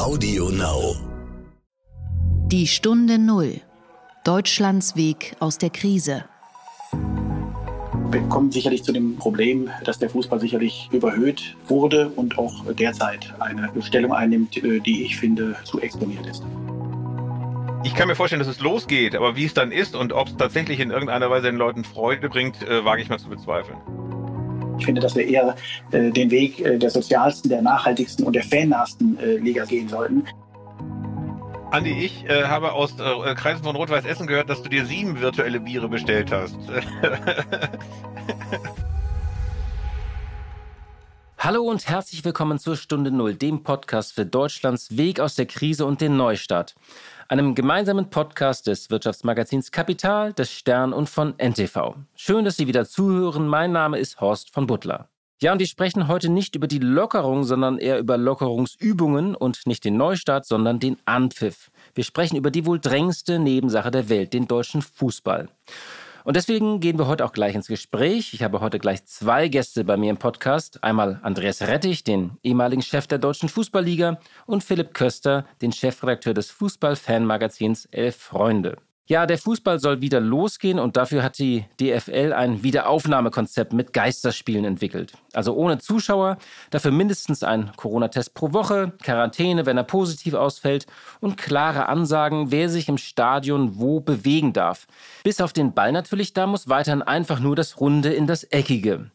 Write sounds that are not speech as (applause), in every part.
Audio Now. Die Stunde Null. Deutschlands Weg aus der Krise. Wir kommen sicherlich zu dem Problem, dass der Fußball sicherlich überhöht wurde und auch derzeit eine Stellung einnimmt, äh, die ich finde zu exponiert ist. Ich kann mir vorstellen, dass es losgeht, aber wie es dann ist und ob es tatsächlich in irgendeiner Weise den Leuten Freude bringt, äh, wage ich mal zu bezweifeln. Ich finde, dass wir eher äh, den Weg äh, der sozialsten, der nachhaltigsten und der fannahsten äh, Liga gehen sollten. Andi, ich äh, habe aus äh, Kreisen von Rot-Weiß Essen gehört, dass du dir sieben virtuelle Biere bestellt hast. (laughs) Hallo und herzlich willkommen zur Stunde Null, dem Podcast für Deutschlands Weg aus der Krise und den Neustart. Einem gemeinsamen Podcast des Wirtschaftsmagazins Kapital, des Stern und von NTV. Schön, dass Sie wieder zuhören. Mein Name ist Horst von Butler. Ja, und wir sprechen heute nicht über die Lockerung, sondern eher über Lockerungsübungen und nicht den Neustart, sondern den Anpfiff. Wir sprechen über die wohl drängendste Nebensache der Welt, den deutschen Fußball. Und deswegen gehen wir heute auch gleich ins Gespräch. Ich habe heute gleich zwei Gäste bei mir im Podcast. Einmal Andreas Rettich, den ehemaligen Chef der Deutschen Fußballliga, und Philipp Köster, den Chefredakteur des Fußball-Fanmagazins Elf Freunde. Ja, der Fußball soll wieder losgehen und dafür hat die DFL ein Wiederaufnahmekonzept mit Geisterspielen entwickelt. Also ohne Zuschauer, dafür mindestens ein Corona-Test pro Woche, Quarantäne, wenn er positiv ausfällt und klare Ansagen, wer sich im Stadion wo bewegen darf. Bis auf den Ball natürlich, da muss weiterhin einfach nur das Runde in das Eckige.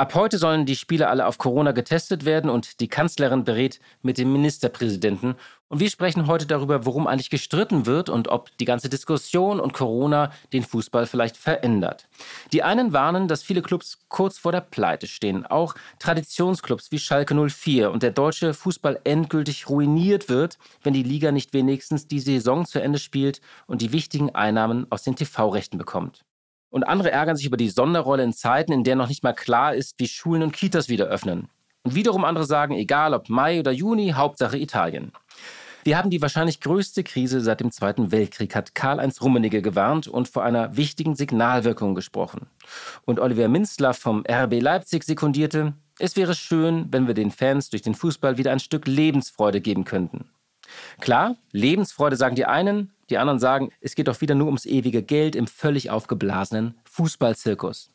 Ab heute sollen die Spieler alle auf Corona getestet werden und die Kanzlerin berät mit dem Ministerpräsidenten. Und wir sprechen heute darüber, worum eigentlich gestritten wird und ob die ganze Diskussion und Corona den Fußball vielleicht verändert. Die einen warnen, dass viele Clubs kurz vor der Pleite stehen, auch Traditionsclubs wie Schalke 04 und der deutsche Fußball endgültig ruiniert wird, wenn die Liga nicht wenigstens die Saison zu Ende spielt und die wichtigen Einnahmen aus den TV-Rechten bekommt. Und andere ärgern sich über die Sonderrolle in Zeiten, in der noch nicht mal klar ist, wie Schulen und Kitas wieder öffnen. Und wiederum andere sagen, egal ob Mai oder Juni, Hauptsache Italien. Wir haben die wahrscheinlich größte Krise seit dem Zweiten Weltkrieg, hat Karl-Heinz Rummenigge gewarnt und vor einer wichtigen Signalwirkung gesprochen. Und Oliver Minzler vom RB Leipzig sekundierte, es wäre schön, wenn wir den Fans durch den Fußball wieder ein Stück Lebensfreude geben könnten. Klar, Lebensfreude sagen die einen, die anderen sagen, es geht doch wieder nur ums ewige Geld im völlig aufgeblasenen Fußballzirkus.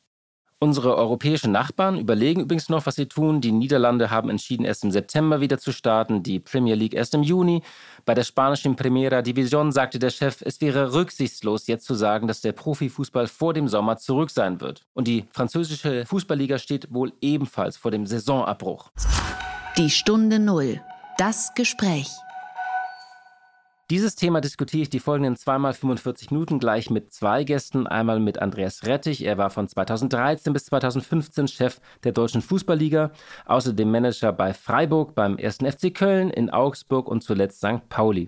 Unsere europäischen Nachbarn überlegen übrigens noch, was sie tun. Die Niederlande haben entschieden, erst im September wieder zu starten, die Premier League erst im Juni. Bei der spanischen Primera División sagte der Chef, es wäre rücksichtslos, jetzt zu sagen, dass der Profifußball vor dem Sommer zurück sein wird. Und die französische Fußballliga steht wohl ebenfalls vor dem Saisonabbruch. Die Stunde Null. Das Gespräch. Dieses Thema diskutiere ich die folgenden zweimal 45 Minuten gleich mit zwei Gästen. Einmal mit Andreas Rettich. Er war von 2013 bis 2015 Chef der Deutschen Fußballliga, außerdem Manager bei Freiburg, beim 1. FC Köln, in Augsburg und zuletzt St. Pauli.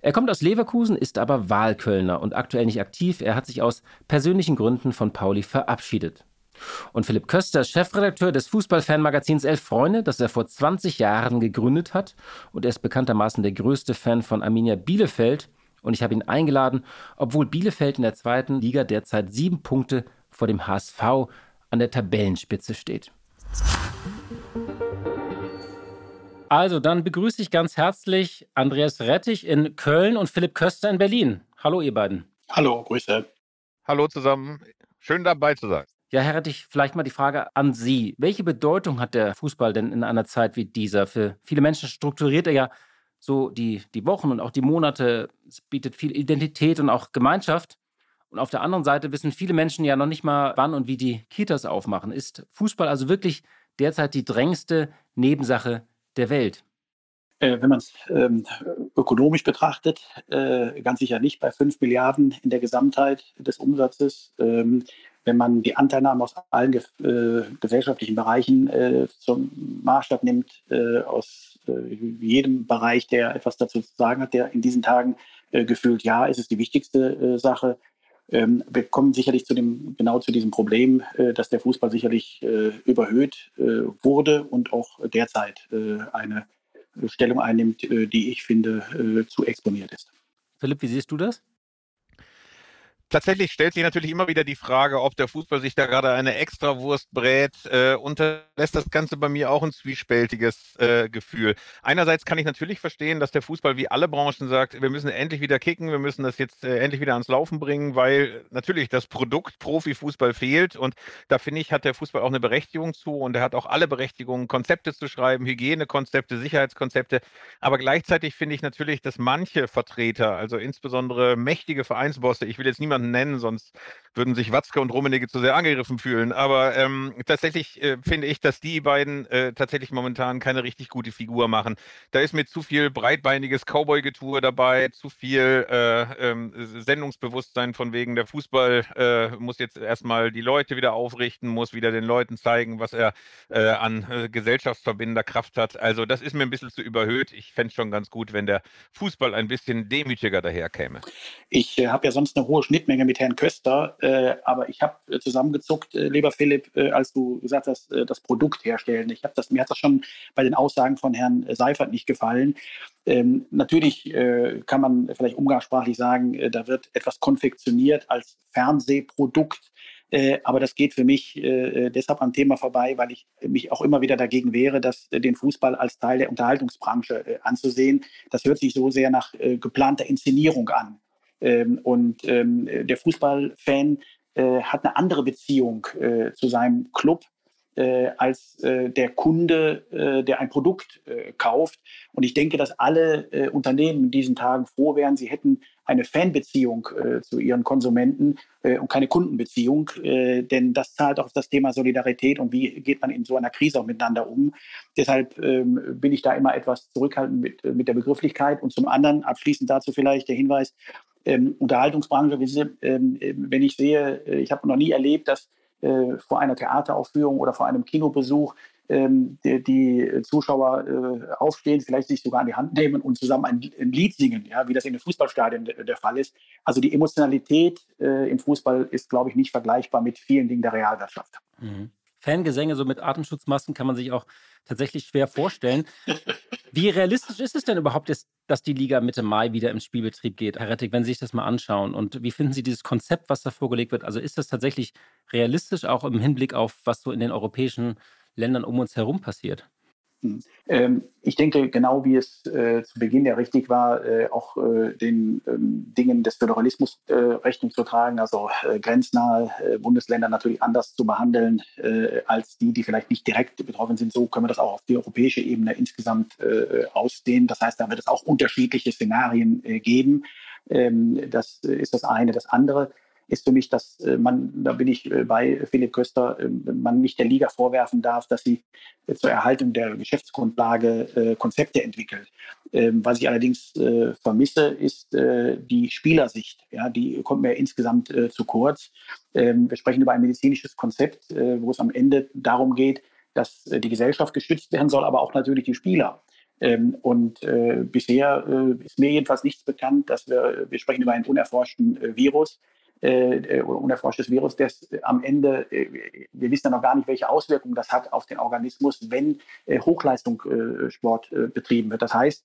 Er kommt aus Leverkusen, ist aber Wahlkölner und aktuell nicht aktiv. Er hat sich aus persönlichen Gründen von Pauli verabschiedet. Und Philipp Köster, Chefredakteur des Fußballfanmagazins Elf Freunde, das er vor 20 Jahren gegründet hat. Und er ist bekanntermaßen der größte Fan von Arminia Bielefeld. Und ich habe ihn eingeladen, obwohl Bielefeld in der zweiten Liga derzeit sieben Punkte vor dem HSV an der Tabellenspitze steht. Also, dann begrüße ich ganz herzlich Andreas Rettich in Köln und Philipp Köster in Berlin. Hallo, ihr beiden. Hallo, Grüße. Hallo zusammen. Schön dabei zu sein. Ja, Herr Rettich, vielleicht mal die Frage an Sie. Welche Bedeutung hat der Fußball denn in einer Zeit wie dieser? Für viele Menschen strukturiert er ja so die, die Wochen und auch die Monate. Es bietet viel Identität und auch Gemeinschaft. Und auf der anderen Seite wissen viele Menschen ja noch nicht mal, wann und wie die Kitas aufmachen. Ist Fußball also wirklich derzeit die drängendste Nebensache der Welt? Äh, wenn man es ähm, ökonomisch betrachtet, äh, ganz sicher nicht bei 5 Milliarden in der Gesamtheit des Umsatzes. Ähm, wenn man die Anteilnahme aus allen äh, gesellschaftlichen Bereichen äh, zum Maßstab nimmt, äh, aus äh, jedem Bereich, der etwas dazu zu sagen hat, der in diesen Tagen äh, gefühlt, ja, ist es die wichtigste äh, Sache. Ähm, wir kommen sicherlich zu dem, genau zu diesem Problem, dass der Fußball sicherlich überhöht wurde und auch derzeit eine Stellung einnimmt, die ich finde zu exponiert ist. Philipp, wie siehst du das? Tatsächlich stellt sich natürlich immer wieder die Frage, ob der Fußball sich da gerade eine Extrawurst brät. Äh, unterlässt das Ganze bei mir auch ein zwiespältiges äh, Gefühl. Einerseits kann ich natürlich verstehen, dass der Fußball wie alle Branchen sagt, wir müssen endlich wieder kicken, wir müssen das jetzt äh, endlich wieder ans Laufen bringen, weil natürlich das Produkt Profifußball fehlt. Und da finde ich, hat der Fußball auch eine Berechtigung zu und er hat auch alle Berechtigungen, Konzepte zu schreiben, Hygienekonzepte, Sicherheitskonzepte. Aber gleichzeitig finde ich natürlich, dass manche Vertreter, also insbesondere mächtige Vereinsbosse, ich will jetzt niemanden niemanden nennen, sonst würden sich Watzke und Rummenigge zu sehr angegriffen fühlen. Aber ähm, tatsächlich äh, finde ich, dass die beiden äh, tatsächlich momentan keine richtig gute Figur machen. Da ist mir zu viel breitbeiniges Cowboy-Getue dabei, zu viel äh, ähm, Sendungsbewusstsein von wegen, der Fußball äh, muss jetzt erstmal die Leute wieder aufrichten, muss wieder den Leuten zeigen, was er äh, an äh, gesellschaftsverbindender Kraft hat. Also das ist mir ein bisschen zu überhöht. Ich fände es schon ganz gut, wenn der Fußball ein bisschen demütiger daherkäme. Ich habe ja sonst eine hohe Schnittmenge mit Herrn Köster äh, aber ich habe äh, zusammengezuckt, äh, lieber Philipp, äh, als du gesagt hast, äh, das Produkt herstellen. Ich das, mir hat das schon bei den Aussagen von Herrn Seifert nicht gefallen. Ähm, natürlich äh, kann man vielleicht umgangssprachlich sagen, da wird etwas konfektioniert als Fernsehprodukt. aber das geht für mich deshalb am Thema vorbei, weil ich mich auch immer wieder dagegen wehre, dass den Fußball als Teil der Unterhaltungsbranche anzusehen. Das hört sich so sehr nach geplanter Inszenierung an. Ähm, und ähm, der Fußballfan äh, hat eine andere Beziehung äh, zu seinem Club äh, als äh, der Kunde, äh, der ein Produkt äh, kauft. Und ich denke, dass alle Unternehmen in diesen Tagen froh wären, sie hätten eine Fanbeziehung zu ihren Konsumenten und keine Kundenbeziehung, denn das zahlt auch auf das Thema Solidarität und wie geht man in so einer Krise auch miteinander um. Deshalb ähm, bin ich da immer etwas zurückhaltend mit, mit der Begrifflichkeit. Und zum anderen, abschließend dazu vielleicht der Hinweis, ähm, Unterhaltungsbranche, ähm, wenn ich sehe, äh, ich habe noch nie erlebt, dass äh, vor einer Theateraufführung oder vor einem Kinobesuch ähm, die, die, Zuschauer äh, aufstehen, vielleicht sich sogar an die Hand nehmen und zusammen ein, ein Lied singen, ja, wie das in den Fußballstadien der, der Fall ist. Also die Emotionalität äh, im Fußball ist, glaube ich, nicht vergleichbar mit vielen Dingen der Realwirtschaft. Mhm. Fangesänge so mit Atemschutzmasken kann man sich auch tatsächlich schwer vorstellen. Wie realistisch ist es denn überhaupt, dass die Liga Mitte Mai wieder im Spielbetrieb geht, Herr Rettig, wenn Sie sich das mal anschauen? Und wie finden Sie dieses Konzept, was da vorgelegt wird? Also ist das tatsächlich realistisch, auch im Hinblick auf, was so in den europäischen Ländern um uns herum passiert? Hm. Ähm, ich denke, genau wie es äh, zu Beginn ja richtig war, äh, auch äh, den ähm, Dingen des Föderalismus äh, Rechnung zu tragen, also äh, grenznahe äh, Bundesländer natürlich anders zu behandeln als die, die vielleicht nicht direkt betroffen sind. So können wir das auch auf die europäische Ebene insgesamt ausdehnen. Das heißt, da wird es auch unterschiedliche Szenarien geben. Ähm, das ist das eine. Das andere ist für mich, dass äh, man, da bin ich äh, bei Philipp Köster, äh, man nicht der Liga vorwerfen darf, dass sie zur Erhaltung der Geschäftsgrundlage Konzepte entwickelt. Ähm, was ich allerdings vermisse, ist die Spielersicht. Ja, die kommt mir insgesamt zu kurz. Ähm, wir sprechen über ein medizinisches Konzept, wo es am Ende darum geht, dass die Gesellschaft geschützt werden soll, aber auch natürlich die Spieler. Ähm, und äh, bisher äh, ist mir jedenfalls nichts bekannt, dass wir, wir sprechen über einen unerforschten äh, Virus, äh, äh, unerforschtes Virus, das äh, am Ende, wir wissen ja noch gar nicht, welche Auswirkungen das hat auf den Organismus, wenn Hochleistungssport betrieben wird. Das heißt,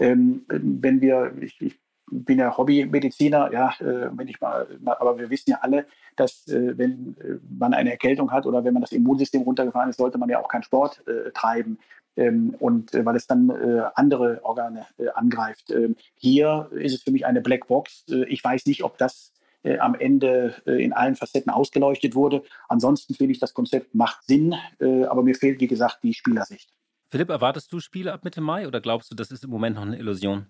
ähm, wenn wir, ich, ich bin ja Hobbymediziner, ja, wenn ich mal, aber wir wissen ja alle, dass wenn man eine Erkältung hat oder wenn man das Immunsystem runtergefahren ist, sollte man ja auch keinen Sport treiben. Ähm, und weil es dann andere Organe angreift. Ähm, hier ist es für mich eine Blackbox. ich weiß nicht, ob das äh, am Ende äh, in allen Facetten ausgeleuchtet wurde. Ansonsten finde ich, das Konzept macht Sinn, äh, aber mir fehlt, wie gesagt, die Spielersicht. Philipp, erwartest du Spiele ab Mitte Mai oder glaubst du, das ist im Moment noch eine Illusion?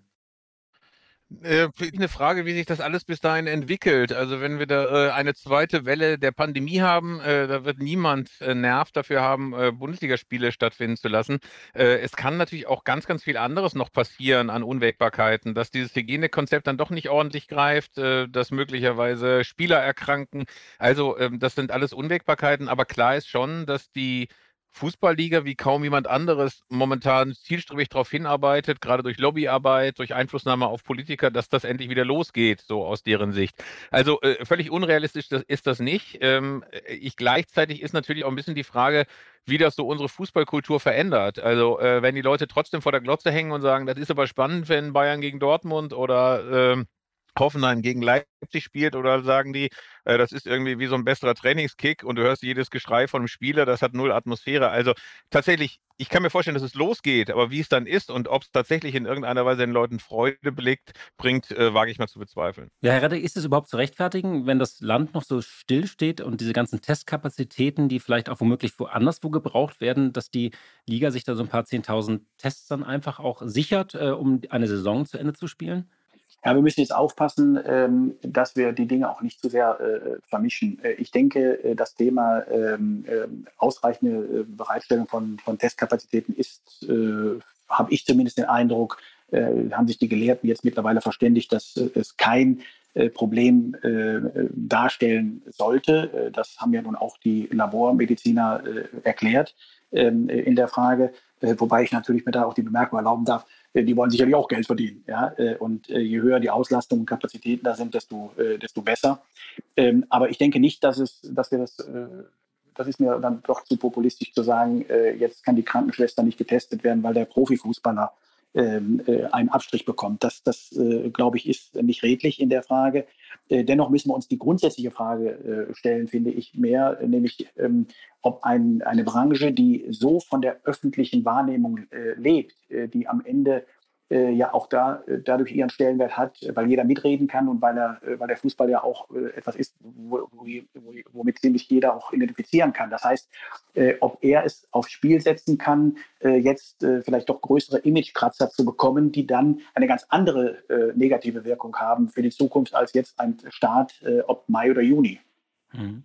Äh, eine Frage, wie sich das alles bis dahin entwickelt. Also wenn wir da äh, eine zweite Welle der Pandemie haben, äh, da wird niemand äh, Nerv dafür haben, äh, Bundesligaspiele stattfinden zu lassen. Äh, es kann natürlich auch ganz, ganz viel anderes noch passieren an Unwägbarkeiten, dass dieses Hygienekonzept dann doch nicht ordentlich greift, dass möglicherweise Spieler erkranken. Also ähm, das sind alles Unwägbarkeiten, aber klar ist schon, dass die Fußballliga wie kaum jemand anderes momentan zielstrebig darauf hinarbeitet, gerade durch Lobbyarbeit, durch Einflussnahme auf Politiker, dass das endlich wieder losgeht, so aus deren Sicht. Also äh, völlig unrealistisch das, ist das nicht. Ähm, ich gleichzeitig ist natürlich auch ein bisschen die Frage, wie das so unsere Fußballkultur verändert. Also äh, wenn die Leute trotzdem vor der Glotze hängen und sagen, das ist aber spannend, wenn Bayern gegen Dortmund oder äh, Hoffenheim gegen Leipzig spielt oder sagen die, äh, das ist irgendwie wie so ein besserer Trainingskick und du hörst jedes Geschrei von dem Spieler, das hat null Atmosphäre. Also tatsächlich, ich kann mir vorstellen, dass es losgeht, aber wie es dann ist und ob es tatsächlich in irgendeiner Weise den Leuten Freude blickt, bringt, äh, wage ich mal zu bezweifeln. Ja, Herr Redder, ist es überhaupt zu rechtfertigen, wenn das Land noch so still steht und diese ganzen Testkapazitäten, die vielleicht auch womöglich woanders wo gebraucht werden, dass die Liga sich da so ein paar zehntausend Tests dann einfach auch sichert, äh, um eine Saison zu Ende zu spielen? Ja, wir müssen jetzt aufpassen, ähm, dass wir die Dinge auch nicht zu sehr äh, vermischen. Äh, ich denke, äh, das Thema ähm, äh, ausreichende äh, Bereitstellung von, von Testkapazitäten ist, äh, habe ich zumindest den Eindruck, haben sich die Gelehrten jetzt mittlerweile verständigt, dass es kein Problem darstellen sollte. das haben ja nun auch die Labormediziner erklärt ähm, in der Frage. wobei ich natürlich mir da auch die Bemerkung erlauben darf, äh, die wollen sicherlich auch Geld verdienen. Ja? Äh, und äh, je höher die Auslastung und Kapazitäten da sind, desto, desto besser. Ähm, aber ich denke nicht, dass, es, dass wir das, das ist mir dann doch zu populistisch zu sagen, jetzt kann die Krankenschwester nicht getestet werden, weil der Profifußballer einen Abstrich bekommt. Das, das glaube ich, ist nicht redlich in der Frage. dennoch müssen wir uns die grundsätzliche Frage stellen, finde ich, mehr, nämlich ähm, ob ein, eine Branche, die so von der öffentlichen Wahrnehmung äh, lebt, äh, die am Ende äh, ja auch da äh, dadurch ihren Stellenwert hat, weil jeder mitreden kann und weil, er, äh, weil der Fußball ja auch äh, etwas ist, wo, wo, womit ziemlich jeder auch identifizieren kann. Das heißt, ob er es aufs Spiel setzen kann, jetzt vielleicht doch größere Imagekratzer zu bekommen, die dann eine ganz andere negative Wirkung haben für die Zukunft als jetzt ein Start, ob Mai oder Juni. Mhm.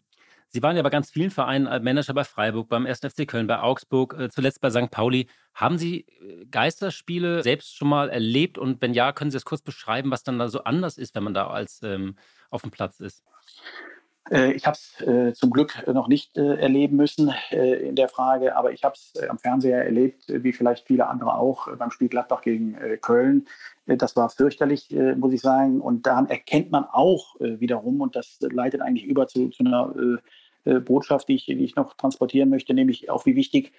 Sie waren ja bei ganz vielen Vereinen als Manager bei Freiburg, beim 1. FC Köln, bei Augsburg, äh, zuletzt bei St. Pauli. Haben Sie äh, Geisterspiele selbst schon mal erlebt? Und wenn ja, können Sie es kurz beschreiben, was dann da so anders ist, wenn man da als ähm, auf dem Platz ist? Äh, ich habe es äh, zum Glück noch nicht äh, erleben müssen in der Frage, aber ich habe es am Fernseher erlebt, wie vielleicht viele andere auch beim Spiel Gladbach gegen Köln. das war fürchterlich, muss ich sagen. Und daran erkennt man auch wiederum, und das leitet eigentlich über zu, zu einer Botschaft, die ich, die ich noch transportieren möchte, nämlich auch wie wichtig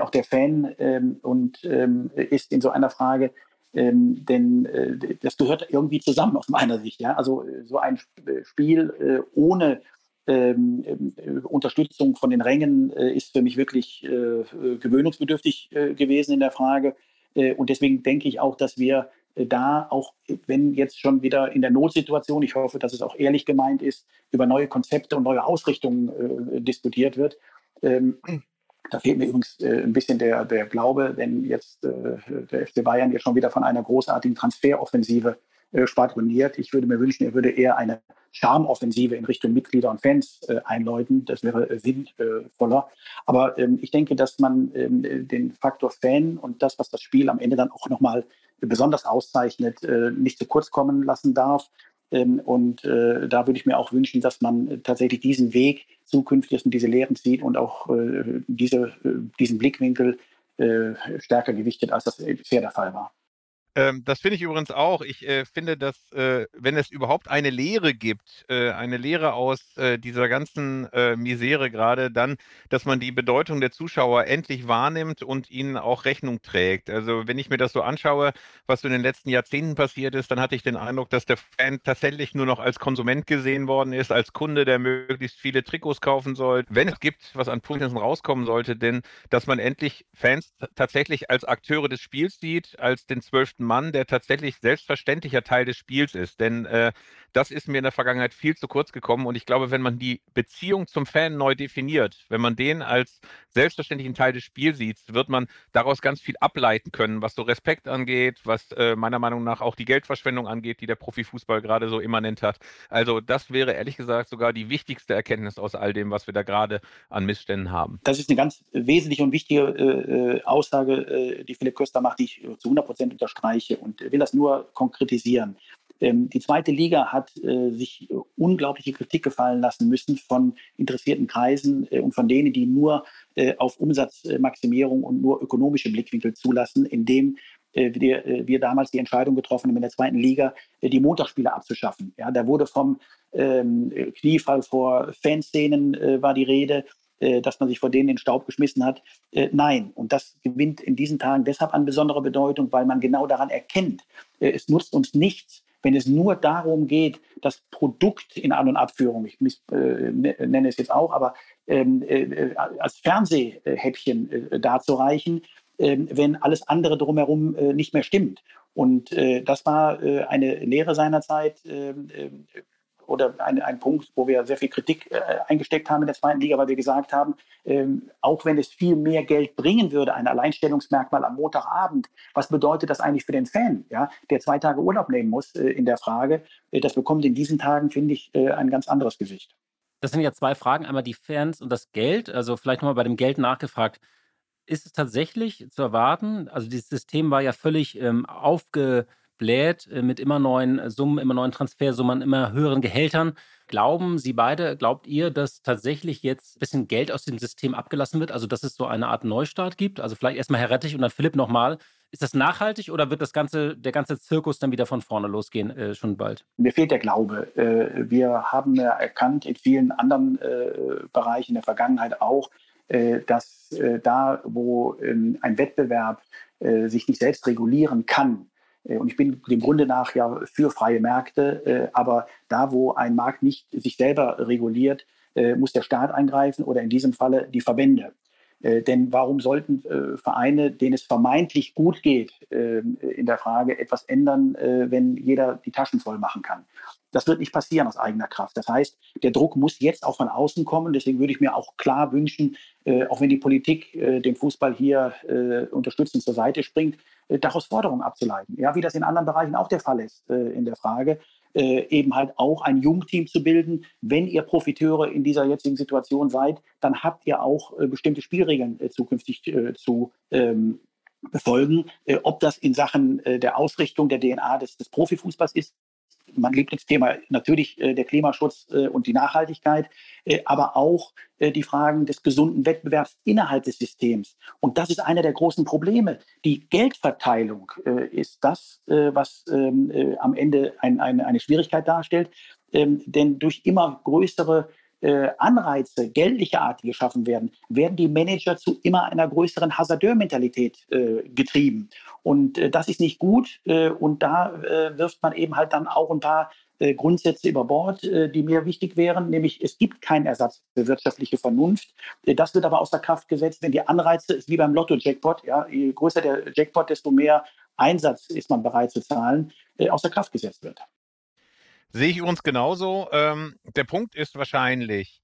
auch der Fan ähm, und ähm, ist in so einer Frage. Ähm, denn äh, das gehört irgendwie zusammen aus meiner Sicht. Ja? Also äh, so ein äh, Spiel äh, ohne ähm, Unterstützung von den Rängen ist für mich wirklich gewöhnungsbedürftig gewesen in der Frage. und deswegen denke ich auch, dass wir da auch, wenn jetzt schon wieder in der Notsituation, ich hoffe, dass es auch ehrlich gemeint ist, über neue Konzepte und neue Ausrichtungen äh, diskutiert wird. Ähm, da fehlt mir übrigens äh, ein bisschen der, der Glaube, wenn jetzt äh, der FC Bayern jetzt schon wieder von einer großartigen Transferoffensive äh, schwadroniert. Ich würde mir wünschen, er würde eher eine Charmoffensive in Richtung Mitglieder und Fans äh, einläuten. Das wäre äh, sinnvoller. Aber ähm, ich denke, dass man ähm, den Faktor Fan und das, was das Spiel am Ende dann auch nochmal besonders auszeichnet, äh, nicht zu kurz kommen lassen darf. Ähm, und äh, da würde ich mir auch wünschen, dass man tatsächlich diesen Weg zukünftig und diese Lehren zieht und auch äh, diese, diesen Blickwinkel stärker gewichtet, als das bisher der Fall war. Ähm, das finde ich übrigens auch. Ich äh, finde, dass äh, wenn es überhaupt eine Lehre gibt, äh, eine Lehre aus äh, dieser ganzen äh, Misere gerade, dann, dass man die Bedeutung der Zuschauer endlich wahrnimmt und ihnen auch Rechnung trägt. Also wenn ich mir das so anschaue, was so in den letzten Jahrzehnten passiert ist, dann hatte ich den Eindruck, dass der Fan tatsächlich nur noch als Konsument gesehen worden ist, als Kunde, der möglichst viele Trikots kaufen soll. Wenn es gibt, was an Punkten rauskommen sollte, denn dass man endlich Fans tatsächlich als Akteure des Spiels sieht, als den zwölften Mann, der tatsächlich selbstverständlicher Teil des Spiels ist. Denn äh, das ist mir in der Vergangenheit viel zu kurz gekommen. Und ich glaube, wenn man die Beziehung zum Fan neu definiert, wenn man den als selbstverständlichen Teil des Spiels sieht, wird man daraus ganz viel ableiten können, was so Respekt angeht, was äh, meiner Meinung nach auch die Geldverschwendung angeht, die der Profifußball gerade so immanent hat. Also das wäre ehrlich gesagt sogar die wichtigste Erkenntnis aus all dem, was wir da gerade an Missständen haben. Das ist eine ganz wesentliche und wichtige äh, äh Aussage, äh, die Philipp Köster macht, die ich zu 100 Prozent unterstreiche und will das nur konkretisieren. Ähm, die zweite Liga hat äh, sich unglaubliche Kritik gefallen lassen müssen von interessierten Kreisen äh, und von denen, die nur äh, auf Umsatzmaximierung und nur ökonomische Blickwinkel zulassen, indem wir, wir damals die Entscheidung getroffen haben, in der zweiten Liga die Montagsspiele abzuschaffen. Ja, da wurde vom ähm, Kniefall vor Fanszenen äh, war die Rede, äh, dass man sich vor denen in den Staub geschmissen hat. Äh, nein, und das gewinnt in diesen Tagen deshalb an besonderer Bedeutung, weil man genau daran erkennt, es nutzt uns nichts, wenn es nur darum geht, das Produkt in An- und Abführung, ich äh, ne, nenne es jetzt auch, aber ähm, äh, als Fernsehhäppchen äh, darzureichen, äh, wenn alles andere drumherum äh, nicht mehr stimmt. Und äh, das war äh, eine Lehre seinerzeit ähm, äh, oder ein, ein Punkt, wo wir sehr viel Kritik äh, eingesteckt haben in der zweiten Liga, weil wir gesagt haben, ähm, auch wenn es viel mehr Geld bringen würde, ein Alleinstellungsmerkmal am Montagabend, was bedeutet das eigentlich für den Fan, ja, der zwei Tage Urlaub nehmen muss äh, in der Frage? Äh, das bekommt in diesen Tagen, finde ich, äh, ein ganz anderes Gesicht. Das sind ja zwei Fragen. Einmal die Fans und das Geld. Also vielleicht nochmal bei dem Geld nachgefragt. Ist es tatsächlich zu erwarten? Also dieses System war ja völlig ähm, aufgebläht äh, mit immer neuen Summen, immer neuen Transfersummen, immer höheren Gehältern. Glauben Sie beide, glaubt ihr, dass tatsächlich jetzt ein bisschen Geld aus dem System abgelassen wird? Also dass es so eine Art Neustart gibt? Also vielleicht erstmal Herr Rettich und dann Philipp nochmal. Ist das nachhaltig oder wird das ganze, der ganze Zirkus dann wieder von vorne losgehen äh, schon bald? Mir fehlt der Glaube. Äh, wir haben ja erkannt in vielen anderen äh, Bereichen der Vergangenheit auch, äh, dass äh, da, wo ähm, ein Wettbewerb äh, sich nicht selbst regulieren kann, und ich bin dem Grunde nach ja für freie Märkte, aber da, wo ein Markt nicht sich selber reguliert, muss der Staat eingreifen oder in diesem Falle die Verbände. Äh, denn warum sollten äh, Vereine, denen es vermeintlich gut geht, äh, in der Frage etwas ändern, äh, wenn jeder die Taschen voll machen kann? Das wird nicht passieren aus eigener Kraft. Das heißt, der Druck muss jetzt auch von außen kommen. Deswegen würde ich mir auch klar wünschen, äh, auch wenn die Politik äh, dem Fußball hier unterstützend zur Seite springt, daraus Forderungen abzuleiten. Ja, wie das in anderen Bereichen auch der Fall ist in der Frage äh, eben halt auch ein Jungteam zu bilden. Wenn ihr Profiteure in dieser jetzigen Situation seid, dann habt ihr auch äh, bestimmte Spielregeln äh, zukünftig äh, zu ähm, befolgen. Äh, ob das in Sachen äh, der Ausrichtung der DNA des, des Profifußballs ist, mein Lieblingsthema natürlich äh, der Klimaschutz äh, und die Nachhaltigkeit, äh, aber auch äh, die Fragen des gesunden Wettbewerbs innerhalb des Systems. Und das ist einer der großen Probleme. Die Geldverteilung äh, ist das, äh, was ähm, am Ende ein, eine, eine Schwierigkeit darstellt. Ähm, denn durch immer größere äh, Anreize geldlicher Art, geschaffen werden, werden die Manager zu immer einer größeren Hasardeur-Mentalität äh, getrieben. Und äh, das ist nicht gut. Äh, und da äh, wirft man eben halt dann auch ein paar äh, Grundsätze über Bord, die mir wichtig wären, nämlich es gibt keinen Ersatz für wirtschaftliche Vernunft. das wird aber außer Kraft gesetzt, wenn die Anreize, ist wie beim Lotto-Jackpot, ja, je größer der Jackpot, desto mehr Einsatz ist man bereit zu zahlen, außer Kraft gesetzt wird. Sehe ich uns genauso. Ähm, der Punkt ist wahrscheinlich,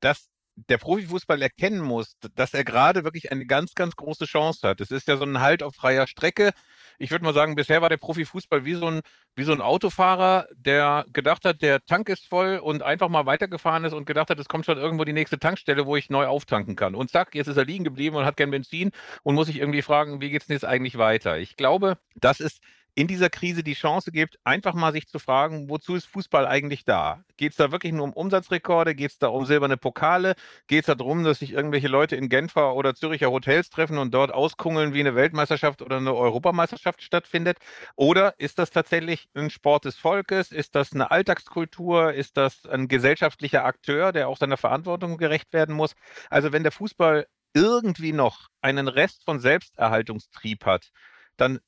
dass der Profifußball erkennen muss, dass er gerade wirklich eine ganz, ganz große Chance hat. Es ist ja so ein Halt auf freier Strecke. Ich würde mal sagen, bisher war der Profifußball wie so ein, wie so ein Autofahrer, der gedacht hat, der Tank ist voll und einfach mal weitergefahren ist und gedacht hat, es kommt schon irgendwo die nächste Tankstelle, wo ich neu auftanken kann. Und zack, jetzt ist er liegen geblieben und hat kein Benzin und muss sich irgendwie fragen, wie geht es denn jetzt eigentlich weiter? Ich glaube, das ist in dieser Krise die Chance gibt, einfach mal sich zu fragen, wozu ist Fußball eigentlich da? Geht es da wirklich nur um Umsatzrekorde? Geht es da um silberne Pokale? Geht es da darum, dass sich irgendwelche Leute in Genfer oder Züricher Hotels treffen und dort auskungeln, wie eine Weltmeisterschaft oder eine Europameisterschaft stattfindet? Oder ist das tatsächlich ein Sport des Volkes? Ist das eine Alltagskultur? Ist das ein gesellschaftlicher Akteur, der auch seiner Verantwortung gerecht werden muss? Also wenn der Fußball irgendwie noch einen Rest von Selbsterhaltungstrieb hat, dann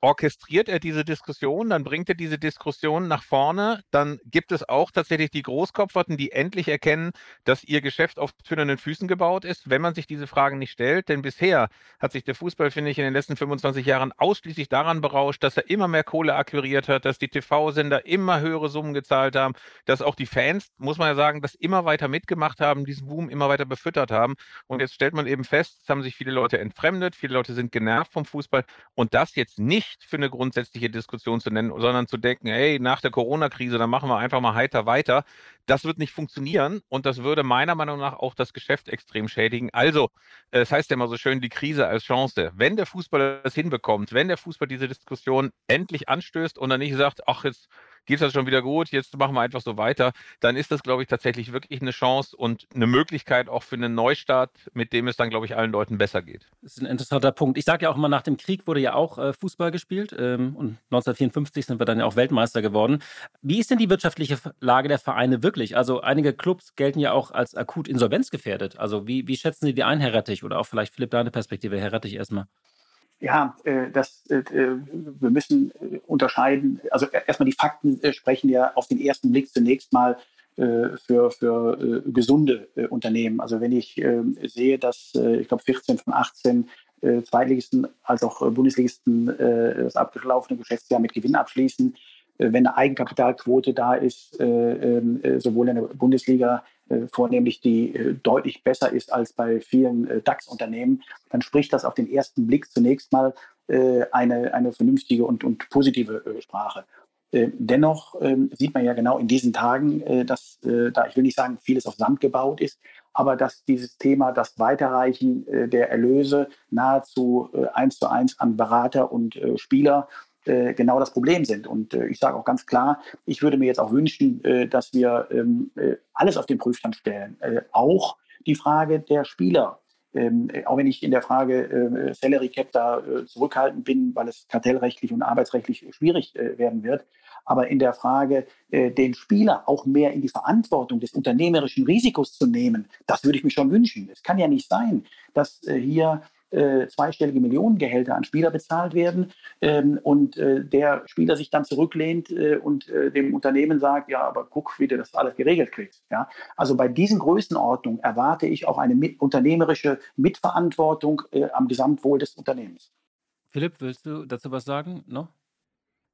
orchestriert er diese Diskussion, dann bringt er diese Diskussion nach vorne, dann gibt es auch tatsächlich die Großkopferten, die endlich erkennen, dass ihr Geschäft auf tönernen Füßen gebaut ist, wenn man sich diese Fragen nicht stellt. Denn bisher hat sich der Fußball, finde ich, in den letzten 25 Jahren ausschließlich daran berauscht, dass er immer mehr Kohle akquiriert hat, dass die TV-Sender immer höhere Summen gezahlt haben, dass auch die Fans, muss man ja sagen, das immer weiter mitgemacht haben, diesen Boom immer weiter befüttert haben. Und jetzt stellt man eben fest, es haben sich viele Leute entfremdet, viele Leute sind genervt vom Fußball und das jetzt nicht nicht für eine grundsätzliche Diskussion zu nennen, sondern zu denken, hey, nach der Corona-Krise, dann machen wir einfach mal heiter weiter. Das wird nicht funktionieren und das würde meiner Meinung nach auch das Geschäft extrem schädigen. Also, es heißt ja immer so schön, die Krise als Chance. Wenn der Fußball das hinbekommt, wenn der Fußball diese Diskussion endlich anstößt und dann nicht sagt, ach, jetzt geht das schon wieder gut, jetzt machen wir einfach so weiter, dann ist das, glaube ich, tatsächlich wirklich eine Chance und eine Möglichkeit auch für einen Neustart, mit dem es dann, glaube ich, allen Leuten besser geht. Das ist ein interessanter Punkt. Ich sage ja auch immer, nach dem Krieg wurde ja auch äh, Fußball gespielt ähm, und 1954 sind wir dann ja auch Weltmeister geworden. Wie ist denn die wirtschaftliche Lage der Vereine wirklich? Also einige Clubs gelten ja auch als akut insolvenzgefährdet. Also wie, wie schätzen Sie die ein, Herr Rettich? Oder auch vielleicht Philipp, deine Perspektive, Herr Rettich erstmal. Ja, das, wir müssen unterscheiden. Also erstmal die Fakten sprechen ja auf den ersten Blick zunächst mal für, für gesunde Unternehmen. Also wenn ich sehe, dass ich glaube 14 von 18 Zweitligisten als auch Bundesligisten das abgelaufene Geschäftsjahr mit Gewinn abschließen, wenn eine Eigenkapitalquote da ist, ähm, sowohl in der Bundesliga äh, vornehmlich die äh, deutlich besser ist als bei vielen äh, DAX-Unternehmen, dann spricht das auf den ersten Blick zunächst mal eine, eine vernünftige und, und positive Sprache. Dennoch ähm, sieht man ja genau in diesen Tagen, dass da, ich will nicht sagen, vieles auf Sand gebaut ist, aber dass dieses Thema, das Weiterreichen der Erlöse nahezu eins zu eins an Berater und Spieler äh, genau das Problem sind. Und äh, ich sage auch ganz klar, ich würde mir jetzt auch wünschen, äh, dass wir ähm, äh, alles auf den Prüfstand stellen. Äh, auch die Frage der Spieler. Ähm, auch wenn ich in der Frage Salary Cap da zurückhaltend bin, weil es kartellrechtlich und arbeitsrechtlich schwierig werden wird. Aber in der Frage, den Spieler auch mehr in die Verantwortung des unternehmerischen Risikos zu nehmen, das würde ich mir schon wünschen. Es kann ja nicht sein, dass hier äh, zweistellige Millionengehälter an Spieler bezahlt werden ähm, und äh, der Spieler sich dann zurücklehnt äh, und äh, dem Unternehmen sagt, ja, aber guck, wie du das alles geregelt kriegst. Ja? Also bei diesen Größenordnungen erwarte ich auch eine mit, unternehmerische Mitverantwortung äh, am Gesamtwohl des Unternehmens. Philipp, willst du dazu was sagen? No?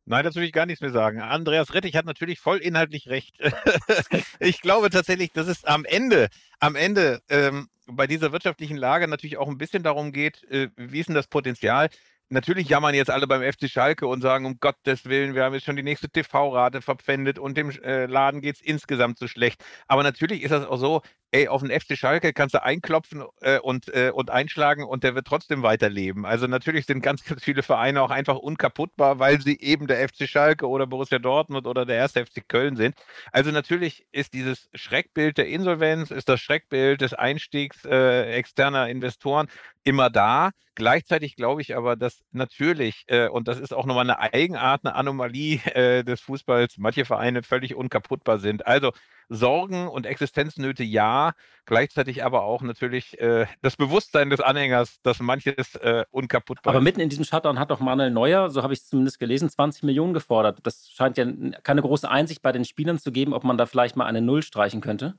Nein, dazu will ich gar nichts mehr sagen. Andreas Rettich hat natürlich voll inhaltlich recht. (laughs) ich glaube tatsächlich, dass es am Ende, am Ende ähm, bei dieser wirtschaftlichen Lage natürlich auch ein bisschen darum geht, äh, wie ist denn das Potenzial? Natürlich jammern jetzt alle beim FC Schalke und sagen, um Gottes Willen, wir haben jetzt schon die nächste TV-Rate verpfändet und dem äh, Laden geht es insgesamt so schlecht. Aber natürlich ist das auch so, ey, auf den FC Schalke kannst du einklopfen äh, und, äh, und einschlagen und der wird trotzdem weiterleben. Also natürlich sind ganz, ganz viele Vereine auch einfach unkaputtbar, weil sie eben der FC Schalke oder Borussia Dortmund oder der erste FC Köln sind. Also natürlich ist dieses Schreckbild der Insolvenz, ist das Schreckbild des Einstiegs äh, externer Investoren immer da. Gleichzeitig glaube ich aber, dass natürlich, äh, und das ist auch nochmal eine Eigenart, eine Anomalie äh, des Fußballs, manche Vereine völlig unkaputtbar sind. Also Sorgen und Existenznöte ja, gleichzeitig aber auch natürlich äh, das Bewusstsein des Anhängers, dass manches äh, unkaputtbar ist. Aber mitten in diesem Shutdown hat doch Manuel Neuer, so habe ich es zumindest gelesen, 20 Millionen gefordert. Das scheint ja keine große Einsicht bei den Spielern zu geben, ob man da vielleicht mal eine Null streichen könnte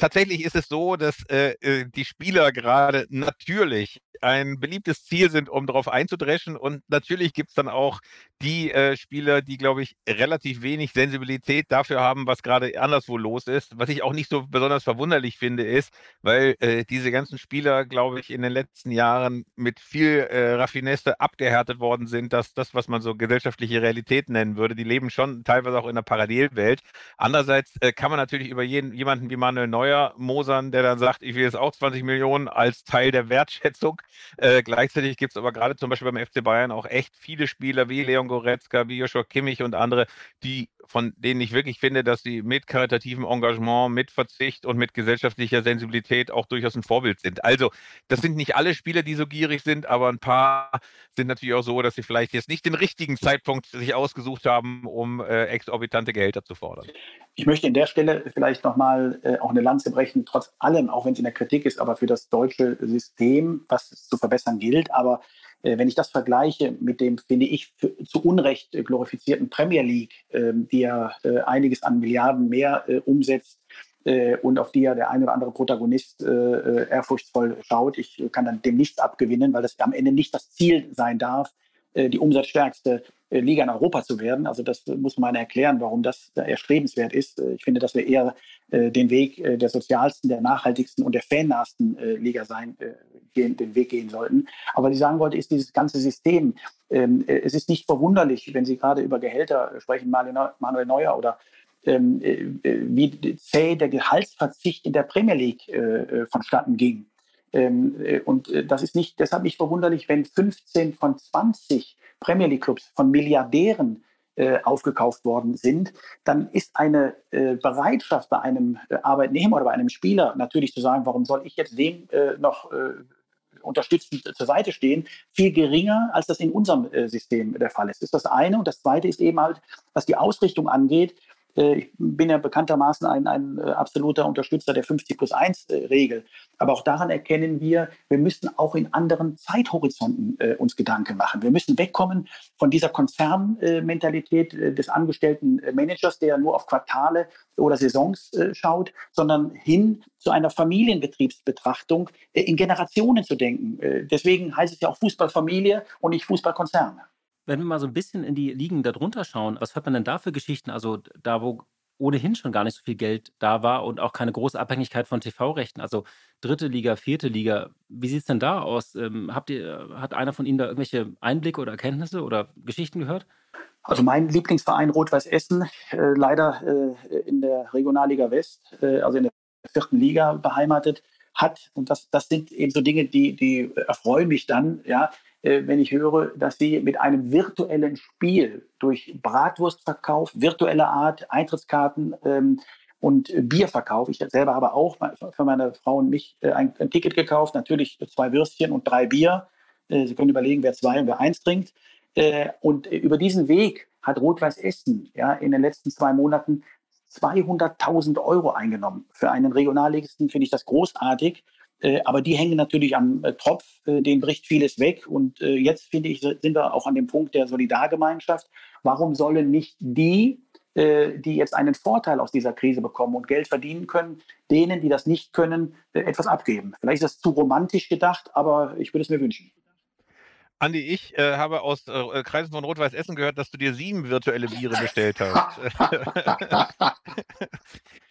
tatsächlich ist es so, dass äh, äh die Spieler gerade natürlich ein beliebtes Ziel sind, um darauf einzudreschen. Und natürlich gibt es dann auch die äh, Spieler, die, glaube ich, relativ wenig Sensibilität dafür haben, was gerade anderswo los ist. Was ich auch nicht so besonders verwunderlich finde, ist, weil äh, diese ganzen Spieler, glaube ich, in den letzten Jahren mit viel äh, Raffinesse abgehärtet worden sind, dass das, was man so gesellschaftliche Realität nennen würde, die leben schon teilweise auch in einer Parallelwelt. Andererseits äh, kann man natürlich über jeden, jemanden wie Manuel Neuer mosern, der dann sagt, ich will jetzt auch 20 Millionen als Teil der Wertschätzung. Äh, gleichzeitig gibt es aber gerade zum Beispiel beim FC Bayern auch echt viele Spieler wie Leon Goretzka, wie Joshua Kimmich und andere, die von denen ich wirklich finde, dass sie mit karitativem Engagement, mit Verzicht und mit gesellschaftlicher Sensibilität auch durchaus ein Vorbild sind. Also, das sind nicht alle Spieler, die so gierig sind, aber ein paar sind natürlich auch so, dass sie vielleicht jetzt nicht den richtigen Zeitpunkt sich ausgesucht haben, um äh, exorbitante Gehälter zu fordern. Ich möchte an der Stelle vielleicht nochmal äh, auch eine Lanze brechen, trotz allem, auch wenn es in der Kritik ist, aber für das deutsche System, was zu verbessern gilt. Aber wenn ich das vergleiche mit dem, finde ich, zu Unrecht äh, glorifizierten Premier League, äh, die ja äh, einiges an Milliarden mehr äh, umsetzt und auf die ja der ein oder andere Protagonist ehrfurchtsvoll schaut, ich kann dann dem nichts abgewinnen, weil das am Ende nicht das Ziel sein darf, die umsatzstärkste äh, Liga in Europa zu werden. Also das muss man erklären, warum das erstrebenswert ist. Äh, ich finde, dass wir eher äh, den Weg der sozialsten, der nachhaltigsten und der fannahsten Liga sein, den Weg gehen sollten. Aber was ich sagen wollte, ist dieses ganze System. Ähm, es ist nicht verwunderlich, wenn Sie gerade über Gehälter sprechen, Manuel Neuer oder ähm, wie zäh der Gehaltsverzicht in der Premier League vonstatten ging. Ähm, und das ist nicht, deshalb nicht verwunderlich, wenn 15 von 20 Premier League Clubs von Milliardären äh, aufgekauft worden sind, dann ist eine äh, Bereitschaft bei einem äh, Arbeitnehmer oder bei einem Spieler natürlich zu sagen, warum soll ich jetzt dem äh, noch äh, unterstützend zur Seite stehen, viel geringer, als das in unserem äh, System der Fall ist. Das ist das eine. Und das zweite ist eben halt, was die Ausrichtung angeht, Äh, ich bin ja bekanntermaßen ein, ein äh, absoluter Unterstützer der 50 plus 1 äh, Regel. Aber auch daran erkennen wir, wir müssen auch in anderen Zeithorizonten äh, uns Gedanken machen. Wir müssen wegkommen von dieser Konzernmentalität äh, des angestellten Managers, der nur auf Quartale oder Saisons äh, schaut, sondern hin zu einer Familienbetriebsbetrachtung in Generationen zu denken. deswegen heißt es ja auch Fußballfamilie und nicht Fußballkonzerne. Wenn wir mal so ein bisschen in die Ligen darunter schauen, was hört man denn da für Geschichten? Also da, wo ohnehin schon gar nicht so viel Geld da war und auch keine große Abhängigkeit von TV-Rechten. Also dritte Liga, vierte Liga. Wie sieht es denn da aus? Ähm, habt ihr, hat einer von Ihnen da irgendwelche Einblicke oder Erkenntnisse oder Geschichten gehört? Also mein Lieblingsverein Rot-Weiß Essen, äh, leider äh, in der Regionalliga West, äh, also in der vierten Liga beheimatet, hat, und das, das sind eben so Dinge, die, die erfreuen mich dann, ja, wenn ich höre, dass sie mit einem virtuellen Spiel durch Bratwurstverkauf, virtuelle Art, Eintrittskarten ähm, und Bierverkauf, ich selber habe auch für meine Frau und mich äh, ein, ein, Ticket gekauft, natürlich zwei Würstchen und drei Bier. Äh, sie können überlegen, wer zwei und wer eins trinkt. Äh, und über diesen Weg hat Rot-Weiß Essen ja, in den letzten zwei Monaten 200.000 Euro eingenommen. Für einen Regionalligisten finde ich das großartig. Äh, aber die hängen natürlich am äh, Tropf, äh, denen bricht vieles weg. Und jetzt finde ich, sind wir auch an dem Punkt der Solidargemeinschaft. Warum sollen nicht die, die jetzt einen Vorteil aus dieser Krise bekommen und Geld verdienen können, denen, die das nicht können, etwas abgeben? Vielleicht ist das zu romantisch gedacht, aber ich würde es mir wünschen. Andi, ich äh, habe aus äh, Kreisen von Rot-Weiß Essen gehört, dass du dir sieben virtuelle Biere bestellt hast. (laughs) (laughs)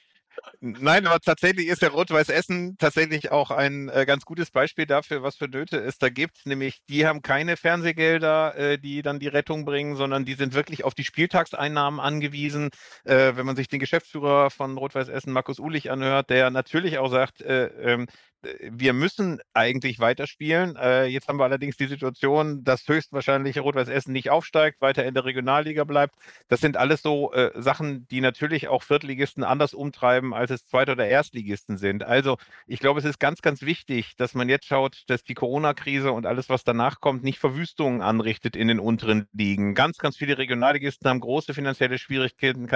Nein, aber tatsächlich ist der Rot-Weiß Essen tatsächlich auch ein äh, ganz gutes Beispiel dafür, was für Nöte es da gibt. Nämlich, die haben keine Fernsehgelder, äh, die dann die Rettung bringen, sondern die sind wirklich auf die Spieltagseinnahmen angewiesen. Äh, wenn man sich den Geschäftsführer von Rot-Weiß Essen, Markus Ulich, anhört, der natürlich auch sagt, äh, ähm, wir müssen eigentlich weiterspielen. Äh, jetzt haben wir allerdings die Situation, dass höchstwahrscheinlich Rot-Weiß Essen nicht aufsteigt, weiter in der Regionalliga bleibt. Das sind alles so äh, Sachen, die natürlich auch Viertligisten anders umtreiben, als es Zweit- oder Erstligisten sind. Also ich glaube, es ist ganz, ganz wichtig, dass man jetzt schaut, dass die Corona-Krise und alles, was danach kommt, nicht Verwüstungen anrichtet in den unteren Ligen. Ganz, ganz viele Regionalligisten haben große finanzielle Schwierigkeiten.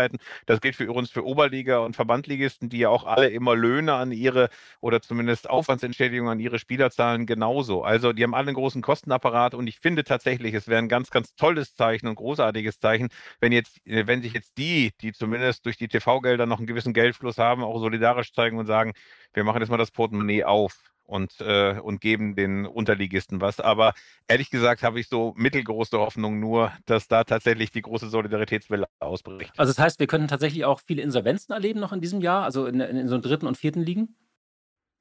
Das gilt für uns für Oberliga und Verbandligisten, die ja auch alle immer Löhne an ihre oder zumindest Aufwandsentschädigung an ihre Spieler zahlen genauso. Also die haben alle einen großen Kostenapparat und ich finde tatsächlich, es wäre ein ganz, ganz tolles Zeichen und großartiges Zeichen, wenn jetzt, äh, wenn sich jetzt die, die zumindest durch die TV-Gelder noch einen gewissen Geldfluss haben, auch solidarisch zeigen und sagen, wir machen jetzt mal das Portemonnaie auf und, äh, und geben den Unterligisten was. Aber ehrlich gesagt habe ich so mittelgroße Hoffnung nur, dass da tatsächlich die große Solidaritätswelle ausbricht. Also das heißt, wir könnten tatsächlich auch viele Insolvenzen erleben noch in diesem Jahr, also in, in so dritten und vierten Ligen?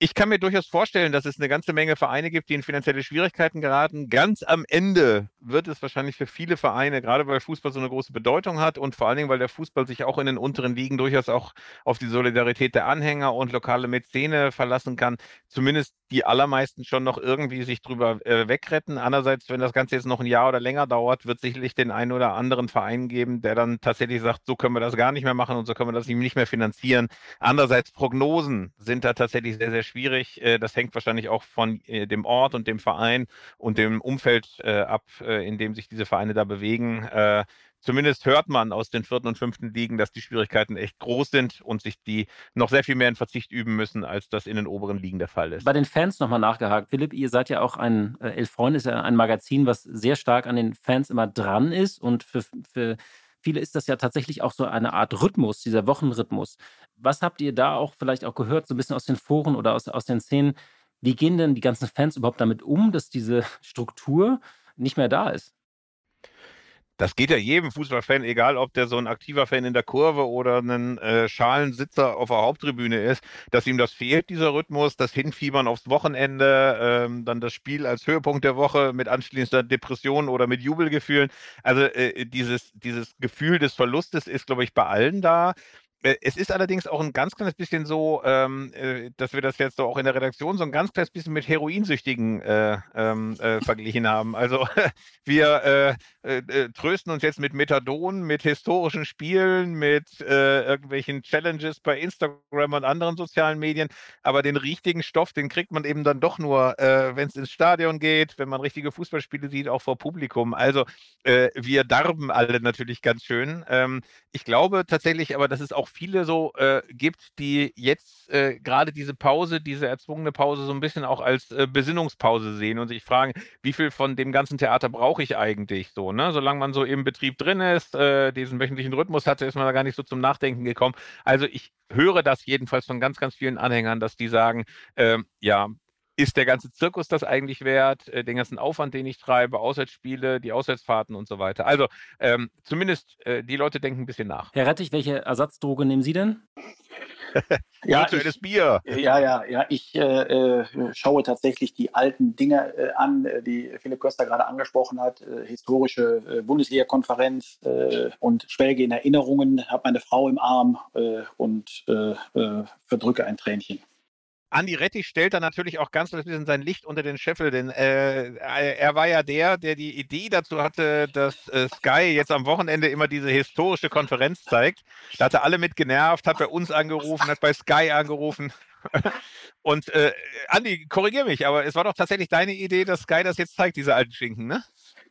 Ich kann mir durchaus vorstellen, dass es eine ganze Menge Vereine gibt, die in finanzielle Schwierigkeiten geraten. Ganz am Ende wird es wahrscheinlich für viele Vereine, gerade weil Fußball so eine große Bedeutung hat und vor allen Dingen, weil der Fußball sich auch in den unteren Ligen durchaus auch auf die Solidarität der Anhänger und lokale Mäzene verlassen kann, zumindest die allermeisten schon noch irgendwie sich drüber äh, wegretten. Andererseits, wenn das Ganze jetzt noch ein Jahr oder länger dauert, wird sicherlich den einen oder anderen Verein geben, der dann tatsächlich sagt, so können wir das gar nicht mehr machen und so können wir das nicht mehr finanzieren. Andererseits, Prognosen sind da tatsächlich sehr, sehr schwierig. Äh, das hängt wahrscheinlich auch von äh, dem Ort und dem Verein und dem Umfeld äh, in dem sich diese Vereine da bewegen zumindest hört man aus den vierten und fünften Ligen, dass die Schwierigkeiten echt groß sind und sich die noch sehr viel mehr in Verzicht üben müssen, als das in den oberen Ligen der Fall ist. Bei den Fans nochmal nachgehakt. Philipp, ihr seid ja auch ein, äh, Elf Freunde ist ja ein Magazin, was sehr stark an den Fans immer dran ist und für, für viele ist das ja tatsächlich auch so eine Art Rhythmus, dieser Wochenrhythmus. Was habt ihr da auch vielleicht auch gehört, so ein bisschen aus den Foren oder aus, aus den Szenen? Wie gehen denn die ganzen Fans überhaupt damit um, dass diese Struktur nicht mehr da ist? das geht ja jedem Fußballfan, egal ob der so ein aktiver Fan in der Kurve oder ein äh, Schalensitzer auf der Haupttribüne ist, dass ihm das fehlt, dieser Rhythmus, das Hinfiebern aufs Wochenende, ähm, dann das Spiel als Höhepunkt der Woche mit anschließender Depression oder mit Jubelgefühlen. Also äh, dieses, dieses Gefühl des Verlustes ist, glaube ich, bei allen da. Äh, es ist allerdings auch ein ganz kleines bisschen so, ähm, äh, dass wir das jetzt auch in der Redaktion so ein ganz kleines bisschen mit Heroinsüchtigen äh, ähm, äh, (laughs) verglichen haben. Also (laughs) wir äh, äh, trösten uns jetzt mit Methadon, mit historischen Spielen, mit äh, irgendwelchen Challenges bei Instagram und anderen sozialen Medien. Aber den richtigen Stoff, den kriegt man eben dann doch nur, äh, wenn es ins Stadion geht, wenn man richtige Fußballspiele sieht, auch vor Publikum. Also äh, wir darben alle natürlich ganz schön. Ähm, ich glaube tatsächlich aber, dass es auch viele so äh, gibt, die jetzt gerade diese Pause, diese erzwungene Pause so ein bisschen auch als Besinnungspause sehen und sich fragen, wie viel von dem ganzen Theater brauche ich eigentlich so, ne? Solange man so im Betrieb drin ist, äh, diesen wöchentlichen Rhythmus hatte, ist man da gar nicht so zum Nachdenken gekommen. Also ich höre das jedenfalls von ganz, ganz vielen Anhängern, dass die sagen, äh, ja, ist der ganze Zirkus das eigentlich wert, äh, den ganzen Aufwand, den ich treibe, Auswärtsspiele, die Auswärtsfahrten und so weiter. Also ähm, zumindest äh, die Leute denken ein bisschen nach. Herr Rettich, welche Ersatzdroge nehmen Sie denn? (laughs) ja, Virtuelles Bier. Ja, ja, ja. Ich äh, äh, schaue tatsächlich die alten Dinge äh, an, äh, die Philipp Köster gerade angesprochen hat. Äh, historische äh, Bundesliga-Konferenz und schwelge in Erinnerungen, habe meine Frau im Arm und verdrücke ein Tränchen. Andi Rettich stellt da natürlich auch ganz ein bisschen sein Licht unter den Scheffel, denn äh, er war ja der, der die Idee dazu hatte, dass äh, Sky jetzt am Wochenende immer diese historische Konferenz zeigt. Da hat er alle mit genervt, hat bei uns angerufen, hat bei Sky angerufen. (laughs) Und äh, Andi, korrigier mich, aber es war doch tatsächlich deine Idee, dass Sky das jetzt zeigt, diese alten Schinken, ne?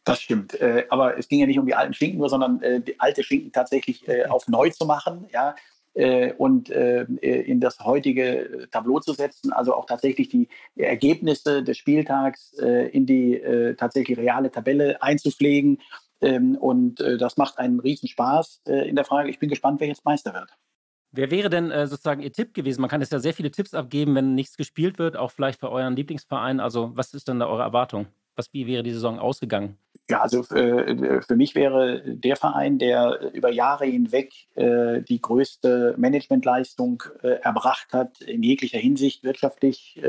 Das stimmt. Äh, aber es ging ja nicht um die alten Schinken nur, sondern äh, die alte Schinken tatsächlich äh, auf neu zu machen. Ja, äh, und äh, in das heutige Tableau zu setzen, also auch tatsächlich die Ergebnisse des Spieltags äh, in die äh, tatsächlich reale Tabelle einzupflegen. Ähm, und äh, das macht einen riesen Spaß äh, in der Frage. Ich bin gespannt, wer jetzt Meister wird. Wer wäre denn äh, sozusagen Ihr Tipp gewesen? Man kann jetzt ja sehr viele Tipps abgeben, wenn nichts gespielt wird, auch vielleicht für euren Lieblingsverein. Also was ist denn da eure Erwartung? Was, wie wäre die Saison ausgegangen? Ja, also äh, für mich wäre der Verein, der über Jahre hinweg äh, die größte Managementleistung äh, erbracht hat, in jeglicher Hinsicht, wirtschaftlich,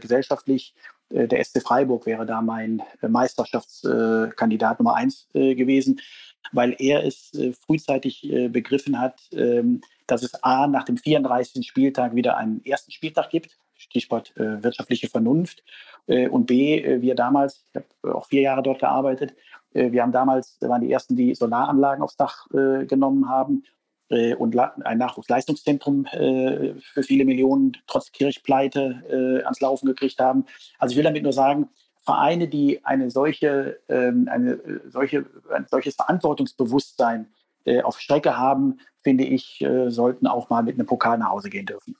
gesellschaftlich. Der SC Freiburg wäre da mein Meisterschaftskandidat Nummer eins gewesen, weil er es frühzeitig begriffen hat, ähm, dass es A nach dem 34. Spieltag wieder einen ersten Spieltag gibt. Stichwort wirtschaftliche Vernunft äh, und B, äh, wir damals, ich habe auch vier Jahre dort gearbeitet, äh, wir haben damals, waren die ersten, die Solaranlagen aufs Dach genommen haben und ein Nachwuchsleistungszentrum für viele Millionen trotz Kirchpleite ans Laufen gekriegt haben. Also ich will damit nur sagen, Vereine, die eine solche, ähm, eine solche, ein solches Verantwortungsbewusstsein auf Strecke haben, finde ich, sollten auch mal mit einem Pokal nach Hause gehen dürfen.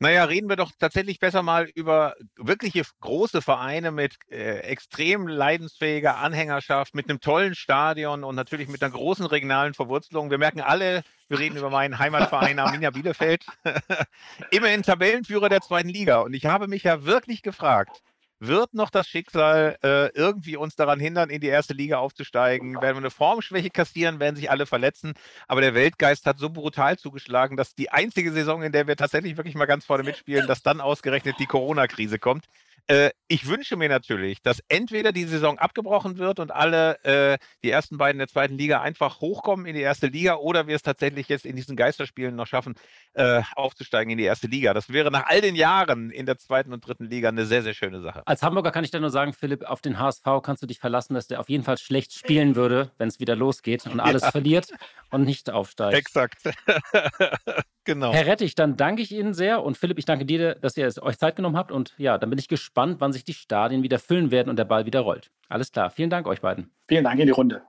Naja, reden wir doch tatsächlich besser mal über wirkliche große Vereine mit äh, extrem leidensfähiger Anhängerschaft, mit einem tollen Stadion und natürlich mit einer großen regionalen Verwurzelung. Wir merken alle, wir reden über meinen Heimatverein Arminia Bielefeld, (laughs) immerhin Tabellenführer der zweiten Liga. Und ich habe mich ja wirklich gefragt, wird noch das Schicksal äh, irgendwie uns daran hindern, in die erste Liga aufzusteigen? Werden wir eine Formschwäche kassieren, werden sich alle verletzen. Aber der Weltgeist hat so brutal zugeschlagen, dass die einzige Saison, in der wir tatsächlich wirklich mal ganz vorne mitspielen, dass dann ausgerechnet die Corona-Krise kommt. Äh, ich wünsche mir natürlich, dass entweder die Saison abgebrochen wird und alle äh, die ersten beiden der zweiten Liga einfach hochkommen in die erste Liga oder wir es tatsächlich jetzt in diesen Geisterspielen noch schaffen, äh, aufzusteigen in die erste Liga. Das wäre nach all den Jahren in der zweiten und dritten Liga eine sehr, sehr schöne Sache. Als Hamburger kann ich dir nur sagen, Philipp, auf den HSV kannst du dich verlassen, dass der auf jeden Fall schlecht spielen würde, wenn es wieder losgeht und alles ja. verliert und nicht aufsteigt. Exakt. (laughs) genau. Herr Rettich, dann danke ich Ihnen sehr und Philipp, ich danke dir, dass ihr es euch Zeit genommen habt und ja, dann bin ich gespannt, wann sich die Stadien wieder füllen werden und der Ball wieder rollt. Alles klar. Vielen Dank euch beiden. Vielen Dank in die Runde.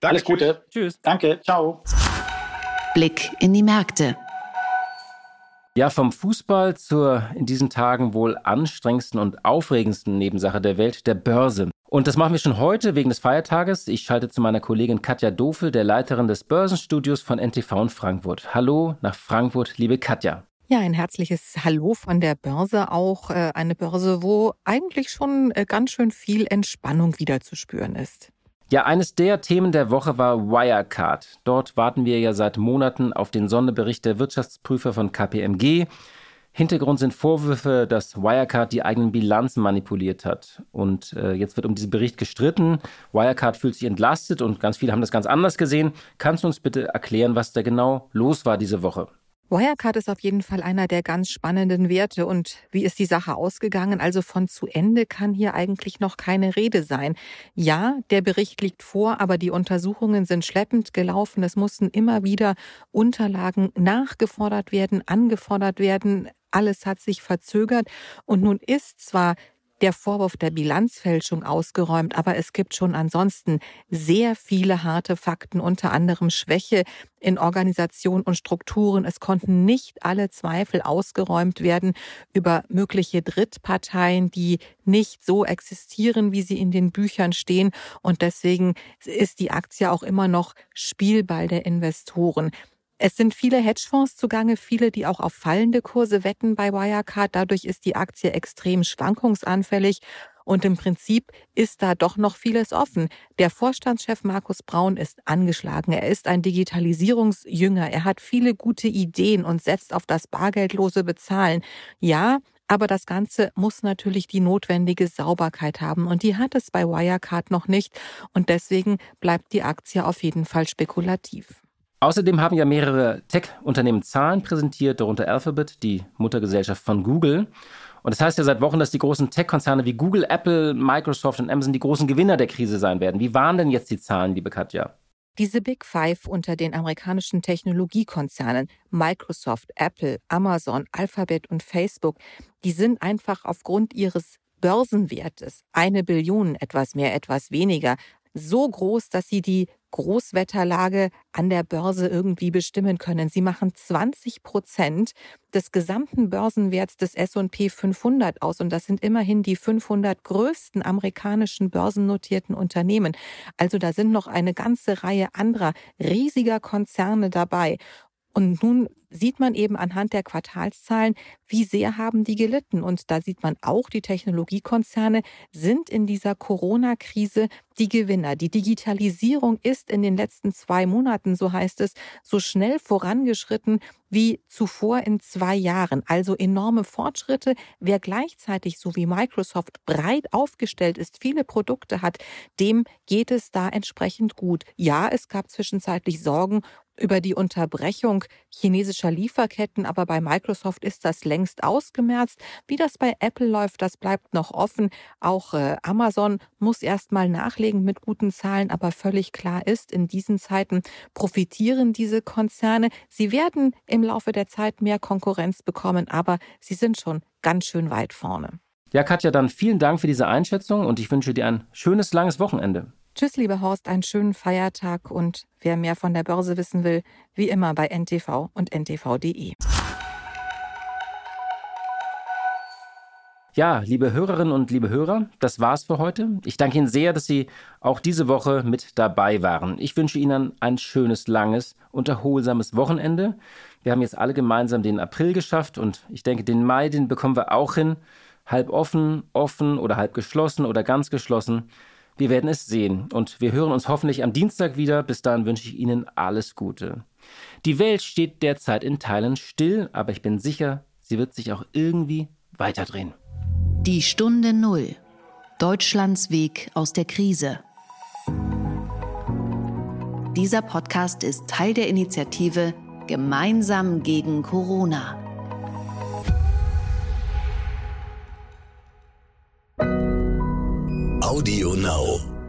Danke, Alles Gute. Tschüss. tschüss. Danke. Ciao. Blick in die Märkte. Ja, vom Fußball zur in diesen Tagen wohl anstrengendsten und aufregendsten Nebensache der Welt, der Börse. Und das machen wir schon heute wegen des Feiertages. Ich schalte zu meiner Kollegin Katja Dofel, der Leiterin des Börsenstudios von NTV in Frankfurt. Hallo nach Frankfurt, liebe Katja. Ja, ein herzliches Hallo von der Börse auch. Äh, eine Börse, wo eigentlich schon äh, ganz schön viel Entspannung wieder zu spüren ist. Ja, eines der Themen der Woche war Wirecard. Dort warten wir ja seit Monaten auf den Sonderbericht der Wirtschaftsprüfer von KPMG. Hintergrund sind Vorwürfe, dass Wirecard die eigenen Bilanzen manipuliert hat. Und äh, jetzt wird um diesen Bericht gestritten. Wirecard fühlt sich entlastet und ganz viele haben das ganz anders gesehen. Kannst du uns bitte erklären, was da genau los war diese Woche? Wirecard ist auf jeden Fall einer der ganz spannenden Werte. Und wie ist die Sache ausgegangen? Also von zu Ende kann hier eigentlich noch keine Rede sein. Ja, der Bericht liegt vor, aber die Untersuchungen sind schleppend gelaufen. Es mussten immer wieder Unterlagen nachgefordert werden, angefordert werden. Alles hat sich verzögert. Und nun ist zwar der Vorwurf der Bilanzfälschung ausgeräumt, aber es gibt schon ansonsten sehr viele harte Fakten, unter anderem Schwäche in Organisation und Strukturen. Es konnten nicht alle Zweifel ausgeräumt werden über mögliche Drittparteien, die nicht so existieren, wie sie in den Büchern stehen. Und deswegen ist die Aktie auch immer noch Spielball der Investoren. Es sind viele Hedgefonds zugange, viele, die auch auf fallende Kurse wetten bei Wirecard. Dadurch ist die Aktie extrem schwankungsanfällig. Und im Prinzip ist da doch noch vieles offen. Der Vorstandschef Markus Braun ist angeschlagen. Er ist ein Digitalisierungsjünger. Er hat viele gute Ideen und setzt auf das bargeldlose Bezahlen. Ja, aber das Ganze muss natürlich die notwendige Sauberkeit haben. Und die hat es bei Wirecard noch nicht. Und deswegen bleibt die Aktie auf jeden Fall spekulativ. Außerdem haben ja mehrere Tech-Unternehmen Zahlen präsentiert, darunter Alphabet, die Muttergesellschaft von Google. Und das heißt ja seit Wochen, dass die großen Tech-Konzerne wie Google, Apple, Microsoft und Amazon die großen Gewinner der Krise sein werden. Wie waren denn jetzt die Zahlen, liebe Katja? Diese Big Five unter den amerikanischen Technologiekonzernen Microsoft, Apple, Amazon, Alphabet und Facebook, die sind einfach aufgrund ihres Börsenwertes, eine Billion, etwas mehr, etwas weniger, so groß, dass sie die Großwetterlage an der Börse irgendwie bestimmen können. Sie machen 20 Prozent des gesamten Börsenwerts des S&P 500 aus und das sind immerhin die 500 größten amerikanischen börsennotierten Unternehmen. Also da sind noch eine ganze Reihe anderer riesiger Konzerne dabei. Und nun sieht man eben anhand der Quartalszahlen, wie sehr haben die gelitten. Und da sieht man auch, die Technologiekonzerne sind in dieser Corona-Krise die Gewinner. Die Digitalisierung ist in den letzten zwei Monaten, so heißt es, so schnell vorangeschritten wie zuvor in zwei Jahren. Also enorme Fortschritte. Wer gleichzeitig, so wie Microsoft, breit aufgestellt ist, viele Produkte hat, dem geht es da entsprechend gut. Ja, es gab zwischenzeitlich Sorgen über die Unterbrechung chinesischer Lieferketten, aber bei Microsoft ist das längst ausgemerzt. Wie das bei Apple läuft, das bleibt noch offen. Auch äh, Amazon muss erst mal nachlegen mit guten Zahlen, aber völlig klar ist, in diesen Zeiten profitieren diese Konzerne. Sie werden im Laufe der Zeit mehr Konkurrenz bekommen, aber sie sind schon ganz schön weit vorne. Ja, Katja, dann vielen Dank für diese Einschätzung und ich wünsche dir ein schönes, langes Wochenende. Tschüss, lieber Horst, einen schönen Feiertag und wer mehr von der Börse wissen will, wie immer bei NTV und ntv.de. Ja, liebe Hörerinnen und liebe Hörer, das war's für heute. Ich danke Ihnen sehr, dass Sie auch diese Woche mit dabei waren. Ich wünsche Ihnen ein schönes, langes und erholsames Wochenende. Wir haben jetzt alle gemeinsam den April geschafft und ich denke, den Mai, den bekommen wir auch hin. Halb offen, offen oder halb geschlossen oder ganz geschlossen. Wir werden es sehen und wir hören uns hoffentlich am Dienstag wieder. Bis dahin wünsche ich Ihnen alles Gute. Die Welt steht derzeit in Teilen still, aber ich bin sicher, sie wird sich auch irgendwie weiterdrehen. Die Stunde Null. Deutschlands Weg aus der Krise. Dieser Podcast ist Teil der Initiative Gemeinsam gegen Corona. Audio Now.